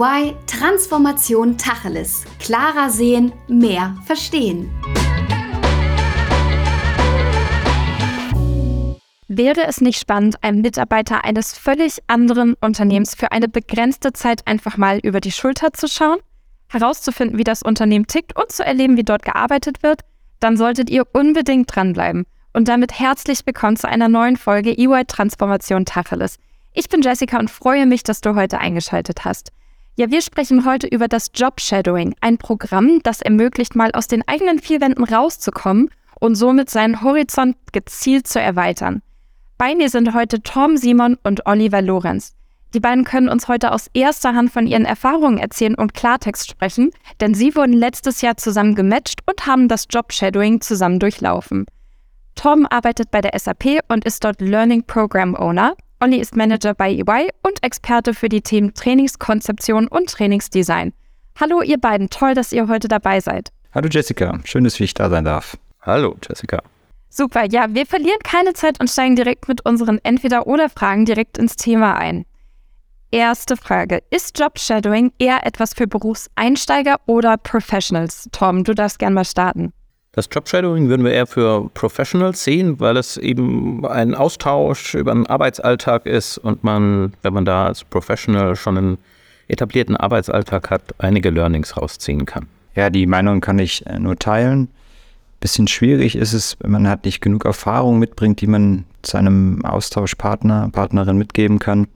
EY Transformation Tacheles. Klarer sehen, mehr verstehen. Wäre es nicht spannend, einem Mitarbeiter eines völlig anderen Unternehmens für eine begrenzte Zeit einfach mal über die Schulter zu schauen, herauszufinden, wie das Unternehmen tickt und zu erleben, wie dort gearbeitet wird? Dann solltet ihr unbedingt dranbleiben. Und damit herzlich willkommen zu einer neuen Folge EY Transformation Tacheles. Ich bin Jessica und freue mich, dass du heute eingeschaltet hast. Ja, wir sprechen heute über das Job Shadowing, ein Programm, das ermöglicht, mal aus den eigenen vier Wänden rauszukommen und somit seinen Horizont gezielt zu erweitern. Bei mir sind heute Tom Simon und Oliver Lorenz. Die beiden können uns heute aus erster Hand von ihren Erfahrungen erzählen und Klartext sprechen, denn sie wurden letztes Jahr zusammen gematcht und haben das Job Shadowing zusammen durchlaufen. Tom arbeitet bei der SAP und ist dort Learning Program Owner. Olli ist Manager bei EY und Experte für die Themen Trainingskonzeption und Trainingsdesign. Hallo ihr beiden, toll, dass ihr heute dabei seid. Hallo Jessica, schön, dass ich da sein darf. Hallo Jessica. Super, ja, wir verlieren keine Zeit und steigen direkt mit unseren Entweder-Oder-Fragen direkt ins Thema ein. Erste Frage. Ist Job-Shadowing eher etwas für Berufseinsteiger oder Professionals? Tom, du darfst gerne mal starten. Das Job-Shadowing würden wir eher für Professionals sehen, weil es eben ein Austausch über einen Arbeitsalltag ist und man, wenn man da als Professional schon einen etablierten Arbeitsalltag hat, einige Learnings rausziehen kann. Ja, die Meinung kann ich äh, nur teilen bisschen schwierig ist es, wenn man halt nicht genug Erfahrung mitbringt, die man seinem Austauschpartner, Partnerin mitgeben kann.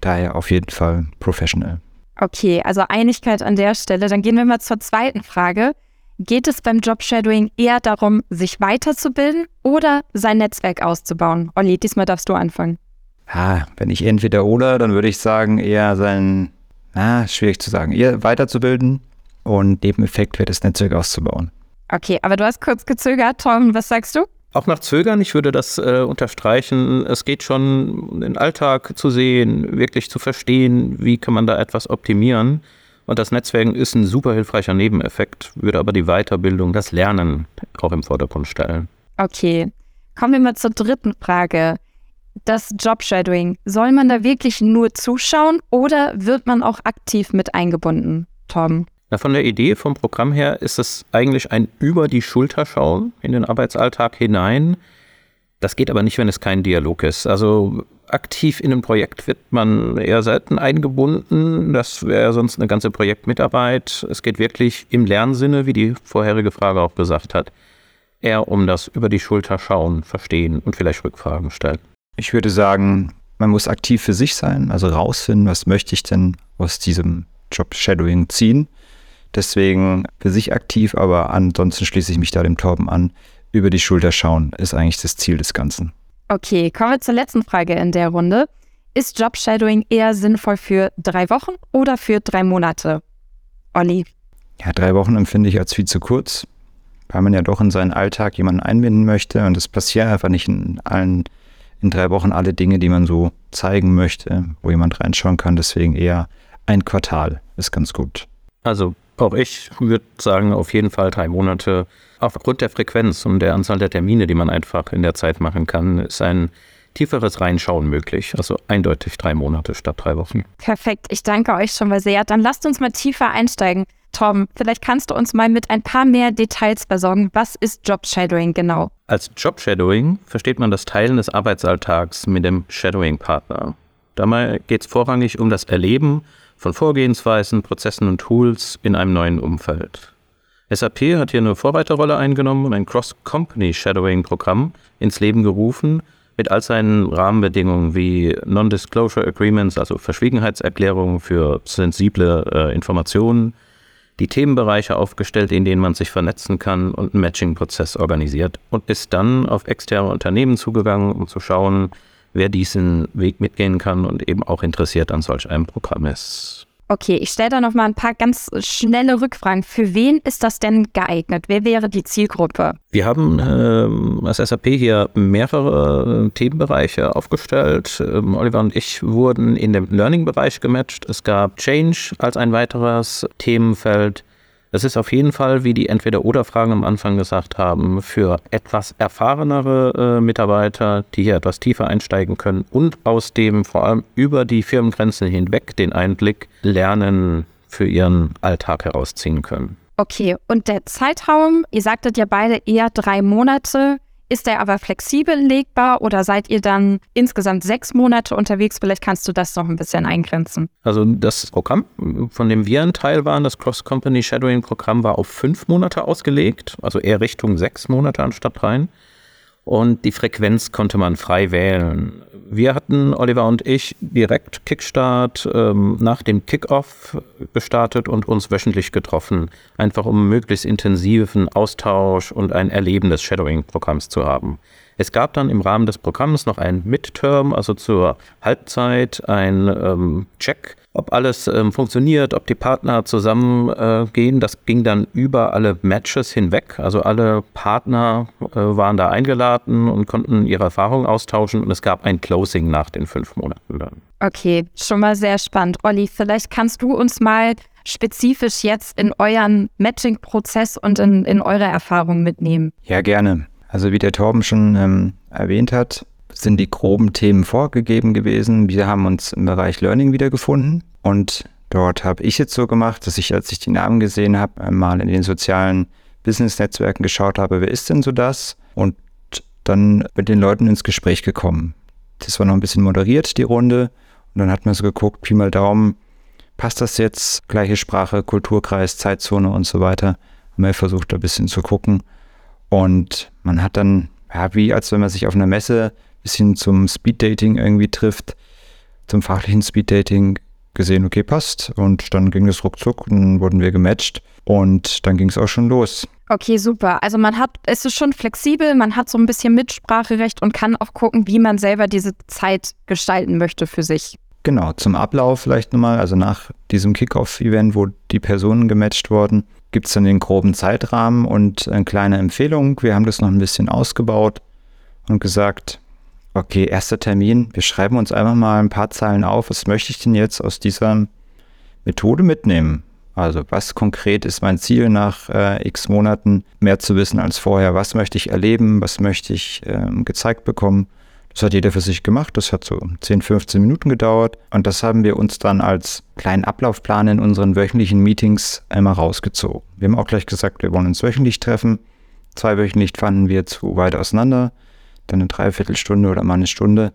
Daher auf jeden Fall professional. Okay, also Einigkeit an der Stelle. Dann gehen wir mal zur zweiten Frage. Geht es beim Jobshadowing eher darum, sich weiterzubilden oder sein Netzwerk auszubauen? Olli, diesmal darfst du anfangen. Ah, wenn ich entweder oder, dann würde ich sagen, eher sein, ah, schwierig zu sagen, eher weiterzubilden und Nebeneffekt wäre das Netzwerk auszubauen. Okay, aber du hast kurz gezögert. Tom, was sagst du? Auch nach Zögern, ich würde das äh, unterstreichen. Es geht schon, den Alltag zu sehen, wirklich zu verstehen, wie kann man da etwas optimieren. Und das Netzwerken ist ein super hilfreicher Nebeneffekt, würde aber die Weiterbildung, das Lernen auch im Vordergrund stellen. Okay, kommen wir mal zur dritten Frage. Das Jobshadowing, soll man da wirklich nur zuschauen oder wird man auch aktiv mit eingebunden, Tom? Na, von der Idee vom Programm her ist es eigentlich ein über die Schulter schauen in den Arbeitsalltag hinein. Das geht aber nicht, wenn es kein Dialog ist. Also aktiv in ein Projekt wird man eher selten eingebunden. Das wäre sonst eine ganze Projektmitarbeit. Es geht wirklich im Lernsinne, wie die vorherige Frage auch gesagt hat, eher um das über die Schulter schauen, verstehen und vielleicht Rückfragen stellen. Ich würde sagen, man muss aktiv für sich sein, also rausfinden, was möchte ich denn aus diesem Job Shadowing ziehen Deswegen für sich aktiv, aber ansonsten schließe ich mich da dem Torben an. Über die Schulter schauen ist eigentlich das Ziel des Ganzen. Okay, kommen wir zur letzten Frage in der Runde. Ist Jobshadowing eher sinnvoll für drei Wochen oder für drei Monate? Olli. Ja, drei Wochen empfinde ich als viel zu kurz, weil man ja doch in seinen Alltag jemanden einbinden möchte und es passieren einfach nicht in allen, in drei Wochen alle Dinge, die man so zeigen möchte, wo jemand reinschauen kann. Deswegen eher ein Quartal ist ganz gut. Also auch ich würde sagen, auf jeden Fall drei Monate. Aufgrund der Frequenz und der Anzahl der Termine, die man einfach in der Zeit machen kann, ist ein tieferes Reinschauen möglich. Also eindeutig drei Monate statt drei Wochen. Perfekt. Ich danke euch schon mal sehr. Dann lasst uns mal tiefer einsteigen. Tom, vielleicht kannst du uns mal mit ein paar mehr Details versorgen. Was ist Jobshadowing genau? Als Jobshadowing versteht man das Teilen des Arbeitsalltags mit dem Shadowing-Partner. Dabei geht es vorrangig um das Erleben von Vorgehensweisen, Prozessen und Tools in einem neuen Umfeld. SAP hat hier eine Vorreiterrolle eingenommen und ein Cross-Company-Shadowing-Programm ins Leben gerufen, mit all seinen Rahmenbedingungen wie Non-Disclosure Agreements, also Verschwiegenheitserklärungen für sensible äh, Informationen, die Themenbereiche aufgestellt, in denen man sich vernetzen kann und einen Matching-Prozess organisiert und ist dann auf externe Unternehmen zugegangen, um zu schauen, wer diesen Weg mitgehen kann und eben auch interessiert an solch einem Programm ist. Okay, ich stelle da noch mal ein paar ganz schnelle Rückfragen. Für wen ist das denn geeignet? Wer wäre die Zielgruppe? Wir haben ähm, als SAP hier mehrere äh, Themenbereiche aufgestellt. Ähm, Oliver und ich wurden in dem Learning-Bereich gematcht. Es gab Change als ein weiteres Themenfeld. Das ist auf jeden Fall, wie die Entweder-Oder-Fragen am Anfang gesagt haben, für etwas erfahrenere äh, Mitarbeiter, die hier etwas tiefer einsteigen können und aus dem vor allem über die Firmengrenzen hinweg den Einblick lernen für ihren Alltag herausziehen können. Okay, und der Zeitraum, ihr sagtet ja beide eher drei Monate. Ist der aber flexibel legbar oder seid ihr dann insgesamt sechs Monate unterwegs? Vielleicht kannst du das noch ein bisschen eingrenzen. Also das Programm, von dem wir ein Teil waren, das Cross-Company Shadowing-Programm, war auf fünf Monate ausgelegt, also eher Richtung sechs Monate anstatt rein und die Frequenz konnte man frei wählen. Wir hatten, Oliver und ich, direkt Kickstart ähm, nach dem Kickoff gestartet und uns wöchentlich getroffen, einfach um möglichst intensiven Austausch und ein Erleben des Shadowing-Programms zu haben. Es gab dann im Rahmen des Programms noch ein Midterm, also zur Halbzeit, ein ähm, Check, ob alles ähm, funktioniert, ob die Partner zusammengehen. Äh, das ging dann über alle Matches hinweg. Also alle Partner äh, waren da eingeladen und konnten ihre Erfahrungen austauschen und es gab ein Closing nach den fünf Monaten dann. Okay, schon mal sehr spannend. Olli, vielleicht kannst du uns mal spezifisch jetzt in euren Matching-Prozess und in, in eure Erfahrungen mitnehmen. Ja, gerne. Also wie der Torben schon ähm, erwähnt hat, sind die groben Themen vorgegeben gewesen. Wir haben uns im Bereich Learning wiedergefunden und dort habe ich jetzt so gemacht, dass ich, als ich die Namen gesehen habe, mal in den sozialen Business-Netzwerken geschaut habe, wer ist denn so das? Und dann mit den Leuten ins Gespräch gekommen. Das war noch ein bisschen moderiert, die Runde. Und dann hat man so geguckt, Pi mal Daumen, passt das jetzt? Gleiche Sprache, Kulturkreis, Zeitzone und so weiter. Haben wir versucht, ein bisschen zu gucken. Und man hat dann, ja, wie als wenn man sich auf einer Messe bisschen zum Speeddating irgendwie trifft, zum fachlichen Speeddating gesehen, okay, passt. Und dann ging es ruckzuck und dann wurden wir gematcht und dann ging es auch schon los. Okay, super. Also man hat, es ist schon flexibel, man hat so ein bisschen Mitspracherecht und kann auch gucken, wie man selber diese Zeit gestalten möchte für sich. Genau, zum Ablauf vielleicht nochmal, also nach diesem Kickoff-Event, wo die Personen gematcht wurden, gibt es dann den groben Zeitrahmen und eine kleine Empfehlung. Wir haben das noch ein bisschen ausgebaut und gesagt, okay, erster Termin, wir schreiben uns einfach mal ein paar Zeilen auf, was möchte ich denn jetzt aus dieser Methode mitnehmen? Also was konkret ist mein Ziel nach äh, x Monaten, mehr zu wissen als vorher? Was möchte ich erleben? Was möchte ich äh, gezeigt bekommen? Das hat jeder für sich gemacht. Das hat so 10, 15 Minuten gedauert. Und das haben wir uns dann als kleinen Ablaufplan in unseren wöchentlichen Meetings einmal rausgezogen. Wir haben auch gleich gesagt, wir wollen uns wöchentlich treffen. Zweiwöchentlich fanden wir zu weit auseinander. Dann eine Dreiviertelstunde oder mal eine Stunde.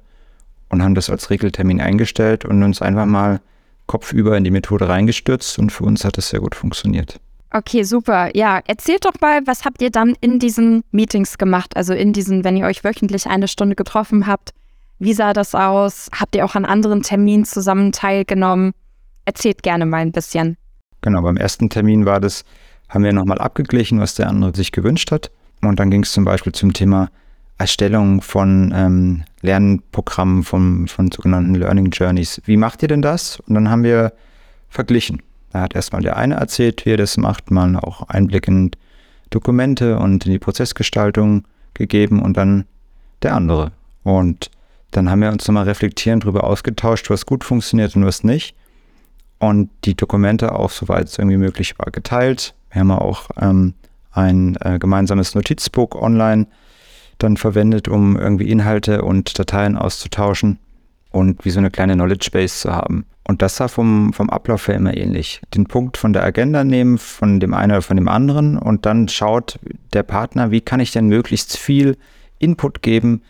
Und haben das als Regeltermin eingestellt und uns einfach mal kopfüber in die Methode reingestürzt. Und für uns hat das sehr gut funktioniert. Okay, super. Ja, erzählt doch mal, was habt ihr dann in diesen Meetings gemacht? Also in diesen, wenn ihr euch wöchentlich eine Stunde getroffen habt. Wie sah das aus? Habt ihr auch an anderen Terminen zusammen teilgenommen? Erzählt gerne mal ein bisschen. Genau, beim ersten Termin war das, haben wir nochmal abgeglichen, was der andere sich gewünscht hat. Und dann ging es zum Beispiel zum Thema Erstellung von ähm, Lernprogrammen, von, von sogenannten Learning Journeys. Wie macht ihr denn das? Und dann haben wir verglichen. Da hat erstmal der eine erzählt, wie er das macht, mal auch Einblick in Dokumente und in die Prozessgestaltung gegeben und dann der andere. Und dann haben wir uns nochmal reflektierend darüber ausgetauscht, was gut funktioniert und was nicht. Und die Dokumente auch, soweit es irgendwie möglich war, geteilt. Wir haben auch ähm, ein äh, gemeinsames Notizbuch online dann verwendet, um irgendwie Inhalte und Dateien auszutauschen und wie so eine kleine Knowledge Base zu haben. Und das war vom, vom Ablauf her immer ähnlich. Den Punkt von der Agenda nehmen, von dem einen oder von dem anderen und dann schaut der Partner, wie kann ich denn möglichst viel Input geben,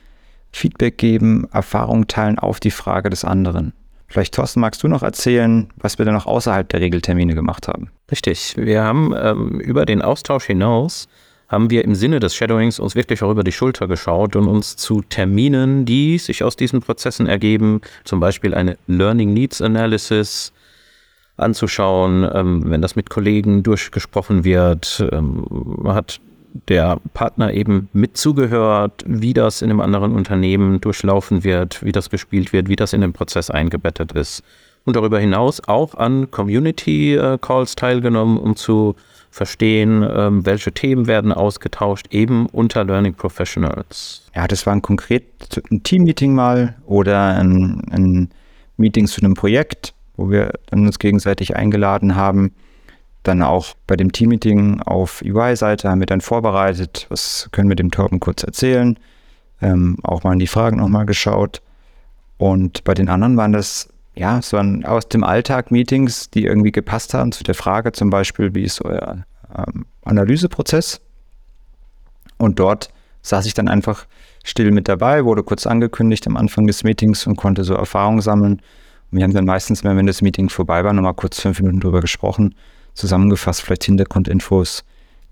Feedback geben, Erfahrung teilen auf die Frage des anderen. Vielleicht, Thorsten, magst du noch erzählen, was wir dann noch außerhalb der Regeltermine gemacht haben? Richtig. Wir haben ähm, über den Austausch hinaus haben wir im Sinne des Shadowings uns wirklich auch über die Schulter geschaut und uns zu Terminen, die sich aus diesen Prozessen ergeben, zum Beispiel eine Learning Needs Analysis anzuschauen, ähm, wenn das mit Kollegen durchgesprochen wird, ähm, hat der Partner eben mit zugehört, wie das in einem anderen Unternehmen durchlaufen wird, wie das gespielt wird, wie das in den Prozess eingebettet ist. Und darüber hinaus auch an Community äh, Calls teilgenommen, um zu verstehen, ähm, welche Themen werden ausgetauscht, eben unter Learning Professionals. Ja, das war ein konkret ein Teammeeting mal oder ein, ein Meeting zu einem Projekt, wo wir uns gegenseitig eingeladen haben, Dann auch bei dem Teammeeting auf UI-Seite haben wir dann vorbereitet, was können wir dem Torben kurz erzählen, ähm, auch mal in die Fragen nochmal geschaut. Und bei den anderen waren das, ja, es waren aus dem Alltag Meetings, die irgendwie gepasst haben zu der Frage zum Beispiel, wie ist euer ähm, Analyseprozess? Und dort saß ich dann einfach still mit dabei, wurde kurz angekündigt am Anfang des Meetings und konnte so Erfahrungen sammeln. Und wir haben dann meistens, wenn das Meeting vorbei war, nochmal kurz fünf Minuten drüber gesprochen, zusammengefasst, vielleicht Hintergrundinfos,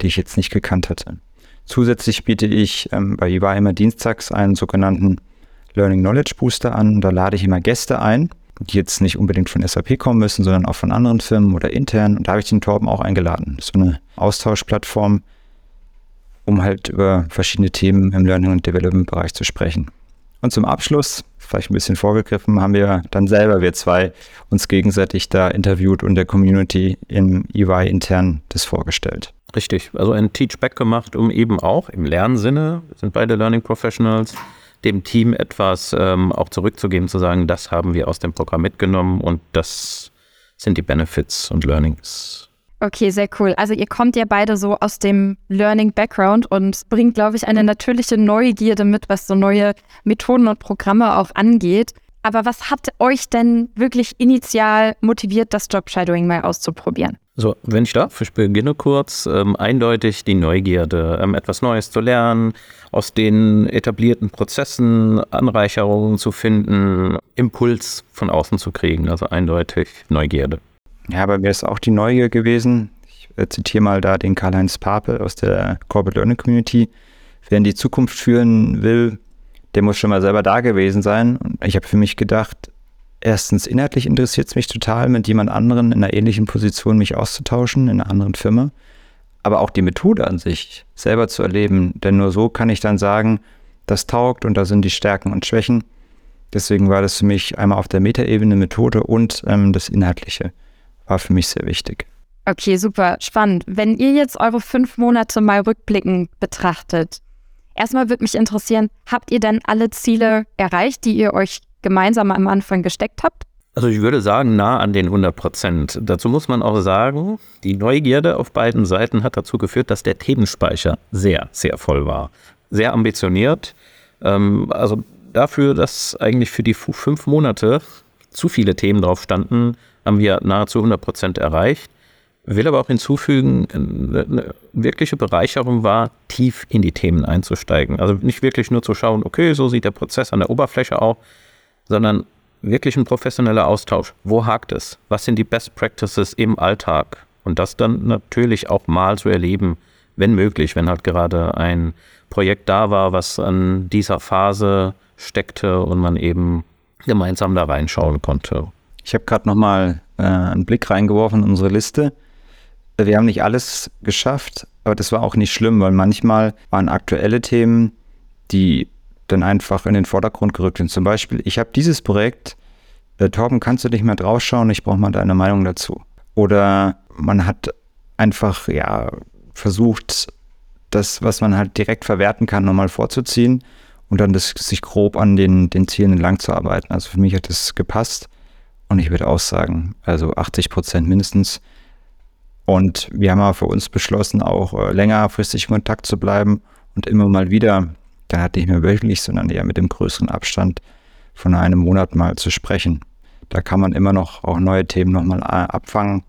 die ich jetzt nicht gekannt hatte. Zusätzlich biete ich ähm, bei EY immer dienstags einen sogenannten Learning Knowledge Booster an. Da lade ich immer Gäste ein, die jetzt nicht unbedingt von SAP kommen müssen, sondern auch von anderen Firmen oder intern. Und da habe ich den Torben auch eingeladen. So eine Austauschplattform, um halt über verschiedene Themen im Learning- und Development-Bereich zu sprechen. Und zum Abschluss, vielleicht ein bisschen vorgegriffen, haben wir dann selber, wir zwei, uns gegenseitig da interviewt und der Community im EY intern das vorgestellt. Richtig, also ein Teachback gemacht, um eben auch im Lernsinne, sind beide Learning Professionals, dem Team etwas ähm, auch zurückzugeben, zu sagen, das haben wir aus dem Programm mitgenommen und das sind die Benefits und Learnings Okay, sehr cool. Also ihr kommt ja beide so aus dem Learning-Background und bringt, glaube ich, eine natürliche Neugierde mit, was so neue Methoden und Programme auch angeht. Aber was hat euch denn wirklich initial motiviert, das Job-Shadowing mal auszuprobieren? So, wenn ich darf, ich beginne kurz. Ähm, eindeutig die Neugierde, ähm, etwas Neues zu lernen, aus den etablierten Prozessen Anreicherungen zu finden, Impuls von außen zu kriegen. Also eindeutig Neugierde. Ja, bei mir ist auch die Neugier gewesen. Ich äh, zitiere mal da den Karl-Heinz Pape aus der Corporate Learning Community. Wer in die Zukunft führen will, der muss schon mal selber da gewesen sein. Und ich habe für mich gedacht, erstens inhaltlich interessiert es mich total, mit jemand anderen in einer ähnlichen Position mich auszutauschen, in einer anderen Firma. Aber auch die Methode an sich selber zu erleben. Denn nur so kann ich dann sagen, das taugt und da sind die Stärken und Schwächen. Deswegen war das für mich einmal auf der Metaebene Methode und ähm, das Inhaltliche war für mich sehr wichtig. Okay, super spannend. Wenn ihr jetzt eure fünf Monate mal rückblickend betrachtet, erstmal würde mich interessieren, habt ihr denn alle Ziele erreicht, die ihr euch gemeinsam am Anfang gesteckt habt? Also ich würde sagen, nah an den 100 Prozent. Dazu muss man auch sagen, die Neugierde auf beiden Seiten hat dazu geführt, dass der Themenspeicher sehr, sehr voll war. Sehr ambitioniert. Ähm, also dafür, dass eigentlich für die fünf Monate zu viele Themen drauf standen, haben wir nahezu 100 Prozent erreicht. Will aber auch hinzufügen, eine wirkliche Bereicherung war, tief in die Themen einzusteigen. Also nicht wirklich nur zu schauen, okay, so sieht der Prozess an der Oberfläche aus, sondern wirklich ein professioneller Austausch. Wo hakt es? Was sind die Best Practices im Alltag? Und das dann natürlich auch mal zu erleben, wenn möglich, wenn halt gerade ein Projekt da war, was an dieser Phase steckte und man eben gemeinsam da reinschauen konnte. Ich habe gerade nochmal äh, einen Blick reingeworfen in unsere Liste. Wir haben nicht alles geschafft, aber das war auch nicht schlimm, weil manchmal waren aktuelle Themen, die dann einfach in den Vordergrund gerückt sind. Zum Beispiel, ich habe dieses Projekt, äh, Torben, kannst du nicht mehr draufschauen, ich brauche mal deine Meinung dazu. Oder man hat einfach, ja, versucht, das, was man halt direkt verwerten kann, nochmal vorzuziehen und dann das, sich grob an den, den Zielen entlang zu arbeiten. Also für mich hat das gepasst. Und ich würde auch sagen, also 80 Prozent mindestens. Und wir haben aber für uns beschlossen, auch äh, längerfristig in Kontakt zu bleiben und immer mal wieder, dann halt nicht mehr wöchentlich, sondern eher mit dem größeren Abstand von einem Monat mal zu sprechen. Da kann man immer noch auch neue Themen nochmal äh, abfangen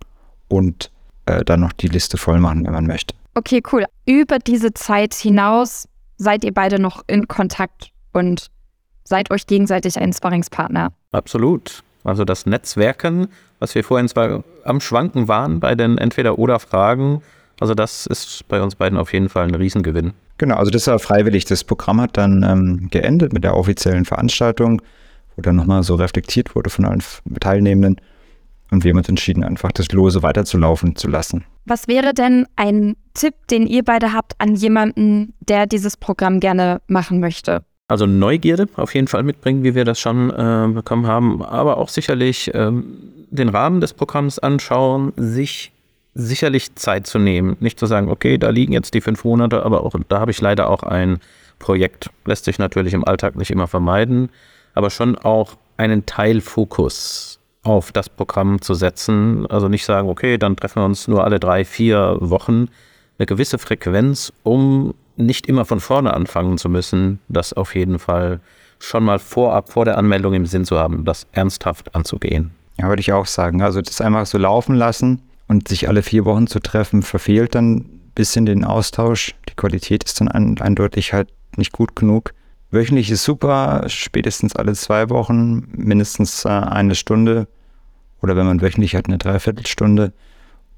und äh, dann noch die Liste voll machen, wenn man möchte. Okay, cool. Über diese Zeit hinaus seid ihr beide noch in Kontakt und seid euch gegenseitig ein Sparringspartner. Absolut. Also das Netzwerken, was wir vorhin zwar am Schwanken waren bei den Entweder-Oder-Fragen, also das ist bei uns beiden auf jeden Fall ein Riesengewinn. Genau, also das war freiwillig. Das Programm hat dann ähm, geendet mit der offiziellen Veranstaltung, wo dann nochmal so reflektiert wurde von allen Teilnehmenden. Und wir haben uns entschieden, einfach das Lose weiterzulaufen zu lassen. Was wäre denn ein Tipp, den ihr beide habt an jemanden, der dieses Programm gerne machen möchte? Also Neugierde auf jeden Fall mitbringen, wie wir das schon äh, bekommen haben, aber auch sicherlich ähm, den Rahmen des Programms anschauen, sich sicherlich Zeit zu nehmen. Nicht zu sagen, okay, da liegen jetzt die fünf Monate, aber auch da habe ich leider auch ein Projekt. Lässt sich natürlich im Alltag nicht immer vermeiden, aber schon auch einen Teilfokus auf das Programm zu setzen. Also nicht sagen, okay, dann treffen wir uns nur alle drei, vier Wochen. Eine gewisse Frequenz, um nicht immer von vorne anfangen zu müssen. Das auf jeden Fall schon mal vorab, vor der Anmeldung im Sinn zu haben, das ernsthaft anzugehen. Ja, würde ich auch sagen. Also das einfach so laufen lassen und sich alle vier Wochen zu treffen, verfehlt dann ein bisschen den Austausch. Die Qualität ist dann eindeutig halt nicht gut genug. Wöchentlich ist super, spätestens alle zwei Wochen mindestens äh, eine Stunde oder wenn man wöchentlich hat, eine Dreiviertelstunde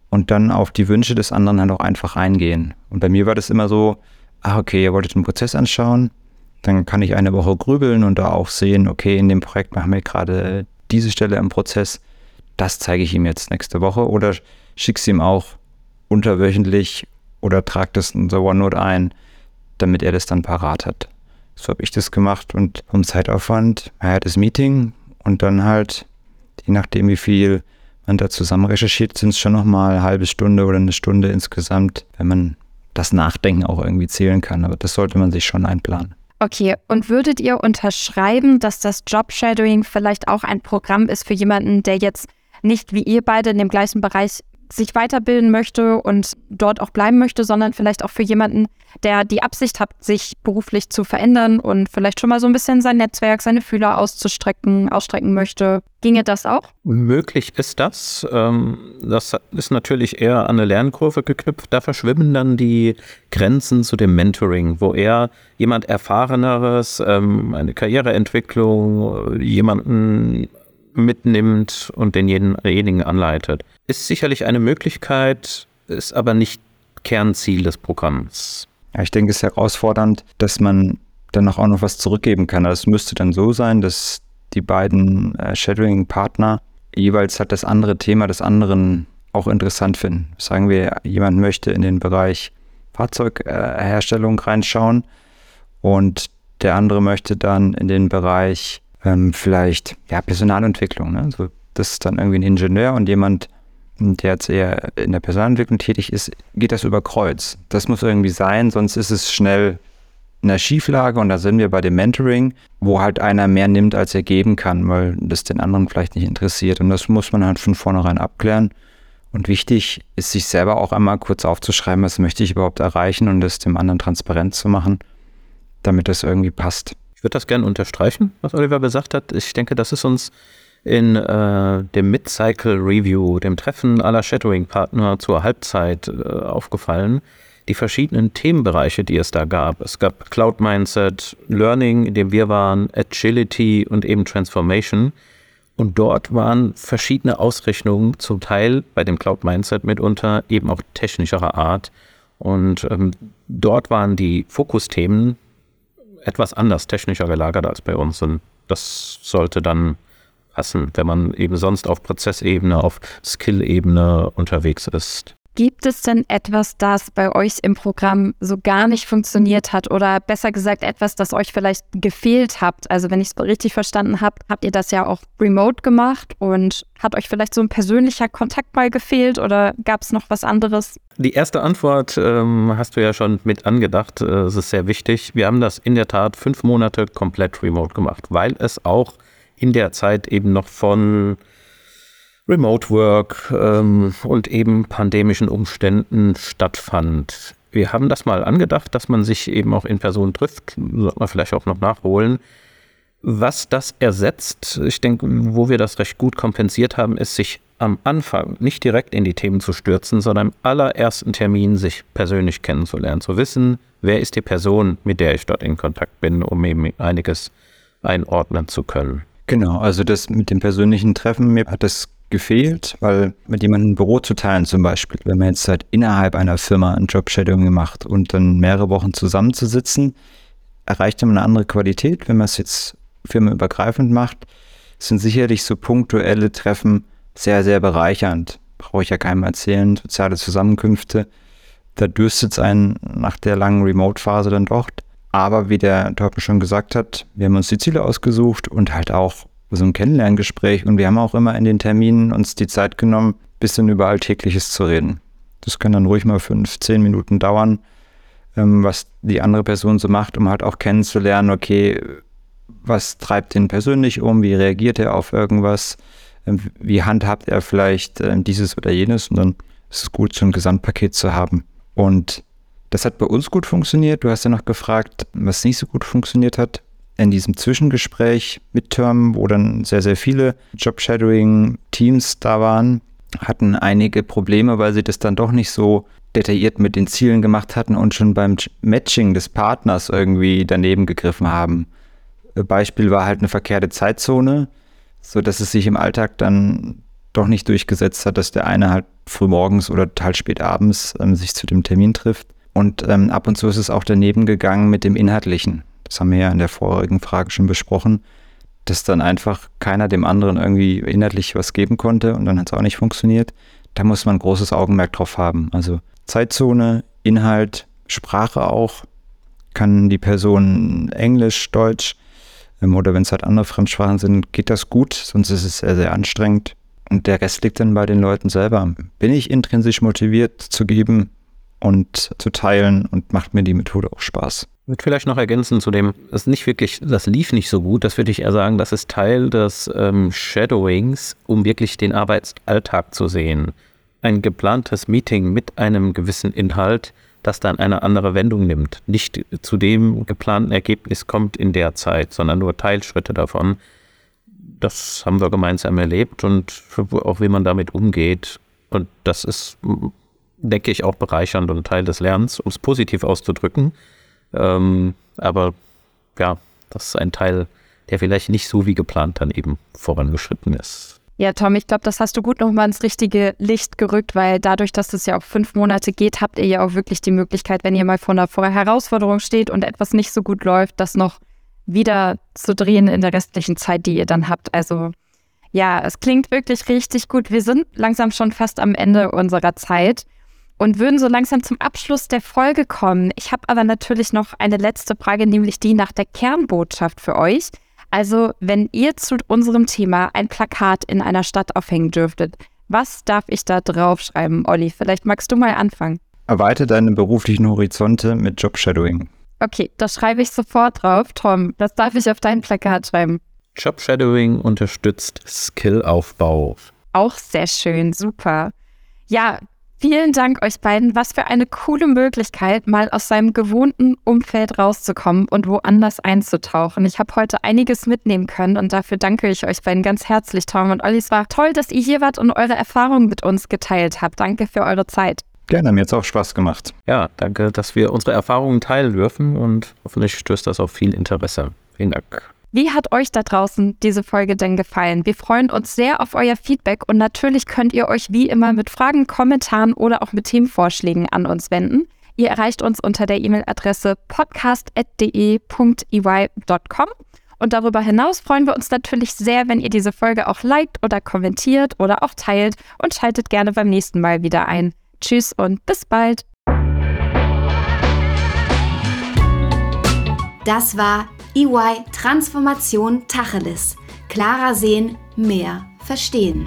und dann auf die Wünsche des anderen halt auch einfach eingehen. Und bei mir war das immer so, ah okay, ihr wolltet den Prozess anschauen, dann kann ich eine Woche grübeln und da auch sehen, okay, in dem Projekt machen wir gerade diese Stelle im Prozess, das zeige ich ihm jetzt nächste Woche oder schicke es ihm auch unterwöchentlich oder trage das in so OneNote ein, damit er das dann parat hat. So habe ich das gemacht und vom Zeitaufwand, hat das Meeting und dann halt, je nachdem wie viel man da zusammen recherchiert, sind es schon nochmal eine halbe Stunde oder eine Stunde insgesamt, wenn man das Nachdenken auch irgendwie zählen kann. Aber das sollte man sich schon einplanen. Okay, und würdet ihr unterschreiben, dass das Job-Shadowing vielleicht auch ein Programm ist für jemanden, der jetzt nicht wie ihr beide in dem gleichen Bereich sich weiterbilden möchte und dort auch bleiben möchte, sondern vielleicht auch für jemanden, der die Absicht hat, sich beruflich zu verändern und vielleicht schon mal so ein bisschen sein Netzwerk, seine Fühler auszustrecken, ausstrecken möchte. Ginge das auch? Möglich ist das. Ähm, das ist natürlich eher an eine Lernkurve geknüpft. Da verschwimmen dann die Grenzen zu dem Mentoring, wo er jemand Erfahreneres, ähm, eine Karriereentwicklung, jemanden mitnimmt und denjenigen anleitet. Ist sicherlich eine Möglichkeit, ist aber nicht Kernziel des Programms. Ja, ich denke, es ist herausfordernd, dass man dann auch noch was zurückgeben kann. Also es müsste dann so sein, dass die beiden äh, Shadowing-Partner jeweils halt das andere Thema des anderen auch interessant finden. Sagen wir, jemand möchte in den Bereich Fahrzeugherstellung äh, reinschauen und der andere möchte dann in den Bereich ähm, vielleicht ja, Personalentwicklung. Ne? So, das ist dann irgendwie ein Ingenieur und jemand, der jetzt eher in der Personalentwicklung tätig ist, geht das über Kreuz. Das muss irgendwie sein, sonst ist es schnell in der Schieflage und da sind wir bei dem Mentoring, wo halt einer mehr nimmt, als er geben kann, weil das den anderen vielleicht nicht interessiert. Und das muss man halt von vornherein abklären. Und wichtig ist, sich selber auch einmal kurz aufzuschreiben, was möchte ich überhaupt erreichen und das dem anderen transparent zu machen, damit das irgendwie passt. Ich würde das gerne unterstreichen, was Oliver gesagt hat. Ich denke, das ist uns in äh, dem Mid-Cycle Review, dem Treffen aller Shadowing-Partner zur Halbzeit äh, aufgefallen. Die verschiedenen Themenbereiche, die es da gab. Es gab Cloud Mindset, Learning, in dem wir waren, Agility und eben Transformation. Und dort waren verschiedene Ausrichtungen, zum Teil bei dem Cloud Mindset mitunter eben auch technischerer Art. Und ähm, dort waren die Fokusthemen etwas anders technischer gelagert als bei uns. Und das sollte dann passen, wenn man eben sonst auf Prozessebene, auf Skill-Ebene unterwegs ist. Gibt es denn etwas, das bei euch im Programm so gar nicht funktioniert hat oder besser gesagt etwas, das euch vielleicht gefehlt habt? Also wenn ich es richtig verstanden habe, habt ihr das ja auch remote gemacht und hat euch vielleicht so ein persönlicher Kontakt mal gefehlt oder gab es noch was anderes? Die erste Antwort ähm, hast du ja schon mit angedacht. Äh, es ist sehr wichtig. Wir haben das in der Tat fünf Monate komplett remote gemacht, weil es auch in der Zeit eben noch von Remote Work ähm, und eben pandemischen Umständen stattfand. Wir haben das mal angedacht, dass man sich eben auch in Person trifft. Sollte man vielleicht auch noch nachholen. Was das ersetzt, ich denke, wo wir das recht gut kompensiert haben, ist sich am Anfang nicht direkt in die Themen zu stürzen, sondern im allerersten Termin sich persönlich kennenzulernen, zu wissen, wer ist die Person, mit der ich dort in Kontakt bin, um eben einiges einordnen zu können. Genau, also das mit dem persönlichen Treffen, mir hat das gefehlt, weil mit jemandem ein Büro zu teilen zum Beispiel, wenn man jetzt halt innerhalb einer Firma ein Job-Shadowing macht und dann mehrere Wochen zusammenzusitzen, erreicht man eine andere Qualität. Wenn man es jetzt firmenübergreifend macht, sind sicherlich so punktuelle Treffen sehr, sehr bereichernd. Brauche ich ja keinem erzählen, soziale Zusammenkünfte. Da dürstet es einen nach der langen Remote-Phase dann doch. Aber wie der Torben schon gesagt hat, wir haben uns die Ziele ausgesucht und halt auch so ein Kennenlerngespräch und wir haben auch immer in den Terminen uns die Zeit genommen, bisschen über Alltägliches zu reden. Das kann dann ruhig mal fünf, zehn Minuten dauern, ähm, was die andere Person so macht, um halt auch kennenzulernen, okay, was treibt den persönlich um, wie reagiert er auf irgendwas, ähm, wie handhabt er vielleicht ähm, dieses oder jenes und dann ist es gut, so ein Gesamtpaket zu haben. Und das hat bei uns gut funktioniert. Du hast ja noch gefragt, was nicht so gut funktioniert hat. In diesem Zwischengespräch mit Term, wo dann sehr, sehr viele Job-Shadowing-Teams da waren, hatten einige Probleme, weil sie das dann doch nicht so detailliert mit den Zielen gemacht hatten und schon beim Matching des Partners irgendwie daneben gegriffen haben. Beispiel war halt eine verkehrte Zeitzone, so dass es sich im Alltag dann doch nicht durchgesetzt hat, dass der eine halt frühmorgens oder halt spät abends ähm, sich zu dem Termin trifft. Und ähm, ab und zu ist es auch daneben gegangen mit dem Inhaltlichen. Das haben wir ja in der vorigen Frage schon besprochen, dass dann einfach keiner dem anderen irgendwie inhaltlich was geben konnte und dann hat es auch nicht funktioniert. Da muss man großes Augenmerk drauf haben. Also Zeitzone, Inhalt, Sprache auch. Kann die Person Englisch, Deutsch ähm, oder wenn es halt andere Fremdsprachen sind, geht das gut, sonst ist es sehr, sehr anstrengend. Und der Rest liegt dann bei den Leuten selber. Bin ich intrinsisch motiviert zu geben und zu teilen und macht mir die Methode auch Spaß? Würde vielleicht noch ergänzen zu dem, das nicht wirklich, das lief nicht so gut, das würde ich eher sagen, das ist Teil des ähm, Shadowings, um wirklich den Arbeitsalltag zu sehen. Ein geplantes Meeting mit einem gewissen Inhalt, das dann eine andere Wendung nimmt. Nicht zu dem geplanten Ergebnis kommt in der Zeit, sondern nur Teilschritte davon das haben wir gemeinsam erlebt und auch wie man damit umgeht. Und das ist, denke ich, auch bereichernd und Teil des Lernens, um es positiv auszudrücken. Ähm, aber ja, das ist ein Teil, der vielleicht nicht so wie geplant dann eben vorangeschritten ist. Ja, Tom, ich glaube, das hast du gut nochmal ins richtige Licht gerückt, weil dadurch, dass es ja auch fünf Monate geht, habt ihr ja auch wirklich die Möglichkeit, wenn ihr mal vor einer Herausforderung steht und etwas nicht so gut läuft, das noch wieder zu drehen in der restlichen Zeit, die ihr dann habt. Also ja, es klingt wirklich richtig gut. Wir sind langsam schon fast am Ende unserer Zeit und würden so langsam zum Abschluss der Folge kommen. Ich habe aber natürlich noch eine letzte Frage, nämlich die nach der Kernbotschaft für euch. Also, wenn ihr zu unserem Thema ein Plakat in einer Stadt aufhängen dürftet, was darf ich da draufschreiben, Olli? Vielleicht magst du mal anfangen. Erweite deine beruflichen Horizonte mit Job-Shadowing. Okay, das schreibe ich sofort drauf. Tom, das darf ich auf dein Plakat schreiben. Job Shadowing unterstützt Skillaufbau. Auch sehr schön, super. Ja, vielen Dank euch beiden. Was für eine coole Möglichkeit, mal aus seinem gewohnten Umfeld rauszukommen und woanders einzutauchen. Ich habe heute einiges mitnehmen können und dafür danke ich euch beiden ganz herzlich, Tom und Olli. Es war toll, dass ihr hier wart und eure Erfahrungen mit uns geteilt habt. Danke für eure Zeit. Gerne, mir hat es auch Spaß gemacht. Ja, danke, dass wir unsere Erfahrungen teilen dürfen und hoffentlich stößt das auf viel Interesse. Vielen Dank. Wie hat euch da draußen diese Folge denn gefallen? Wir freuen uns sehr auf euer Feedback und natürlich könnt ihr euch wie immer mit Fragen, Kommentaren oder auch mit Themenvorschlägen an uns wenden. Ihr erreicht uns unter der E-Mail-Adresse podcast.de.ey.com. Und darüber hinaus freuen wir uns natürlich sehr, wenn ihr diese Folge auch liked oder kommentiert oder auch teilt und schaltet gerne beim nächsten Mal wieder ein. Tschüss und bis bald. Das war EY Transformation Tacheles. Klarer sehen, mehr verstehen.